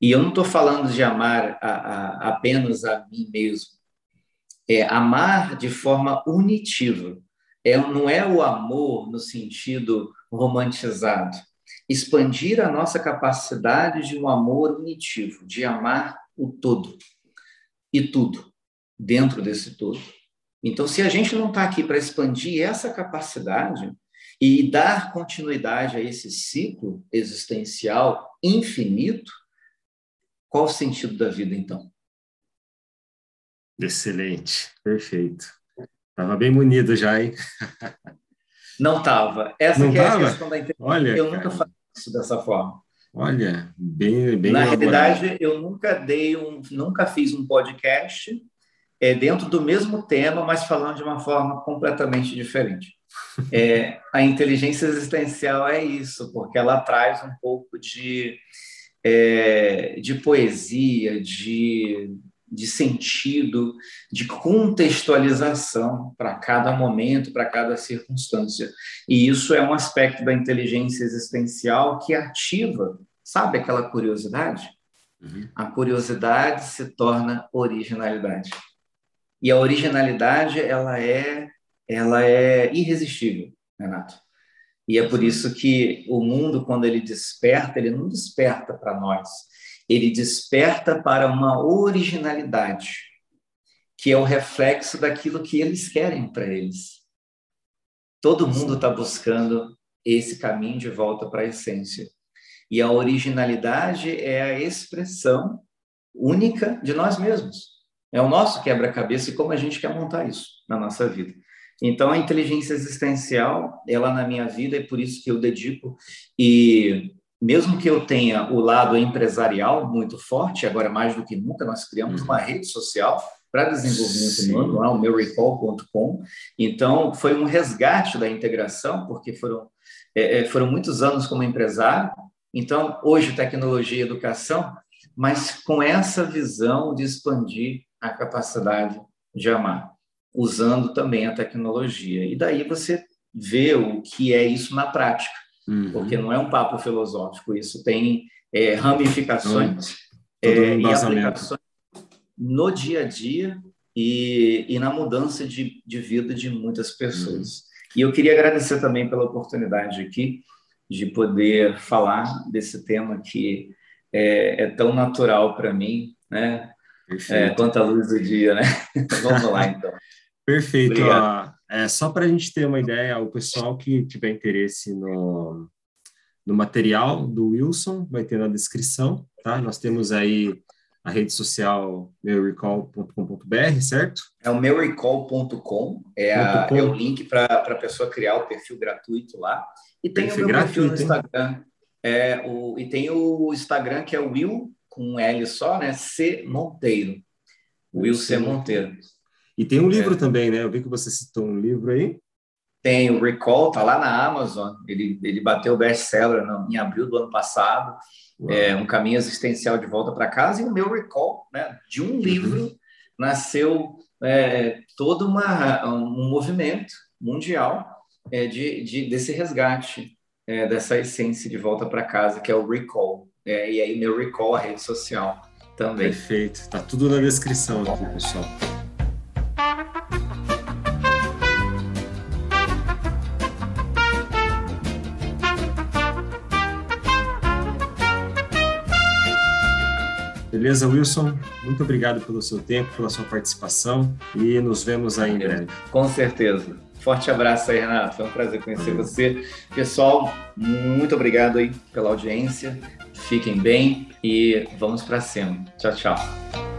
e eu não estou falando de amar a, a, apenas a mim mesmo, é amar de forma unitiva. É, não é o amor no sentido romantizado. Expandir a nossa capacidade de um amor unitivo, de amar o todo e tudo dentro desse todo. Então, se a gente não está aqui para expandir essa capacidade e dar continuidade a esse ciclo existencial infinito, qual o sentido da vida, então? Excelente, perfeito. Estava bem munido já, hein? [laughs] Não estava. Essa não é a questão da internet. Olha, eu cara. nunca faço isso dessa forma. Olha, bem, bem Na elaborado. realidade, eu nunca dei um, nunca fiz um podcast é, dentro do mesmo tema, mas falando de uma forma completamente diferente. É, a inteligência existencial é isso, porque ela traz um pouco de, é, de poesia, de, de sentido, de contextualização para cada momento, para cada circunstância. E isso é um aspecto da inteligência existencial que ativa, sabe aquela curiosidade? Uhum. A curiosidade se torna originalidade. E a originalidade ela é ela é irresistível, Renato. E é por isso que o mundo quando ele desperta, ele não desperta para nós, ele desperta para uma originalidade, que é o reflexo daquilo que eles querem para eles. Todo mundo está buscando esse caminho de volta para a essência. E a originalidade é a expressão única de nós mesmos. É o nosso quebra-cabeça e como a gente quer montar isso na nossa vida. Então, a inteligência existencial, ela na minha vida, é por isso que eu dedico, e mesmo que eu tenha o lado empresarial muito forte, agora mais do que nunca, nós criamos uma rede social para desenvolvimento Sim. humano, lá, o meurecall.com. Então, foi um resgate da integração, porque foram, é, é, foram muitos anos como empresário. Então, hoje, tecnologia e educação, mas com essa visão de expandir a capacidade de amar, usando também a tecnologia. E daí você vê o que é isso na prática, Uhum. porque não é um papo filosófico, isso tem é, ramificações Todo um é, e aplicações no dia a dia e, e na mudança de, de vida de muitas pessoas. E eu queria agradecer também pela oportunidade aqui de poder falar desse tema que é, é tão natural para mim, né? É, Perfeito. quanto a luz do dia, né? [laughs] Vamos lá, então. Perfeito. Obrigado. É, só para a gente ter uma ideia, o pessoal que tiver interesse no, no material do Wilson vai ter na descrição, tá? Nós temos aí a rede social meurecall.com.br, certo? É o meurecall.com, é, a- é o link para a pessoa criar o perfil gratuito lá. E tem Perfil o meu perfil no gratuito, hein? Instagram. É, o, e tem o Instagram que é o Will, com um L só, né? C Monteiro. Will C Monteiro. E tem um livro É. também, né? Eu vi que você citou um livro aí. Tem o Recall, tá lá na Amazon. Ele, ele bateu best-seller no- em abril do ano passado. É, um caminho existencial de volta para casa. E o meu Recall, né? De um livro, nasceu é, todo uma, um movimento mundial é, de, de, desse resgate, é, dessa essência de volta para casa, que é o Recall. É, e aí, meu Recall, a rede social. Também. Perfeito. Tá tudo na descrição aqui, pessoal. Beleza, Wilson? Muito obrigado pelo seu tempo, pela sua participação e nos vemos aí em breve. Com certeza. Forte abraço aí, Renato. Foi um prazer conhecer você. Pessoal, muito obrigado aí pela audiência. Fiquem bem e vamos para cima. Tchau, tchau.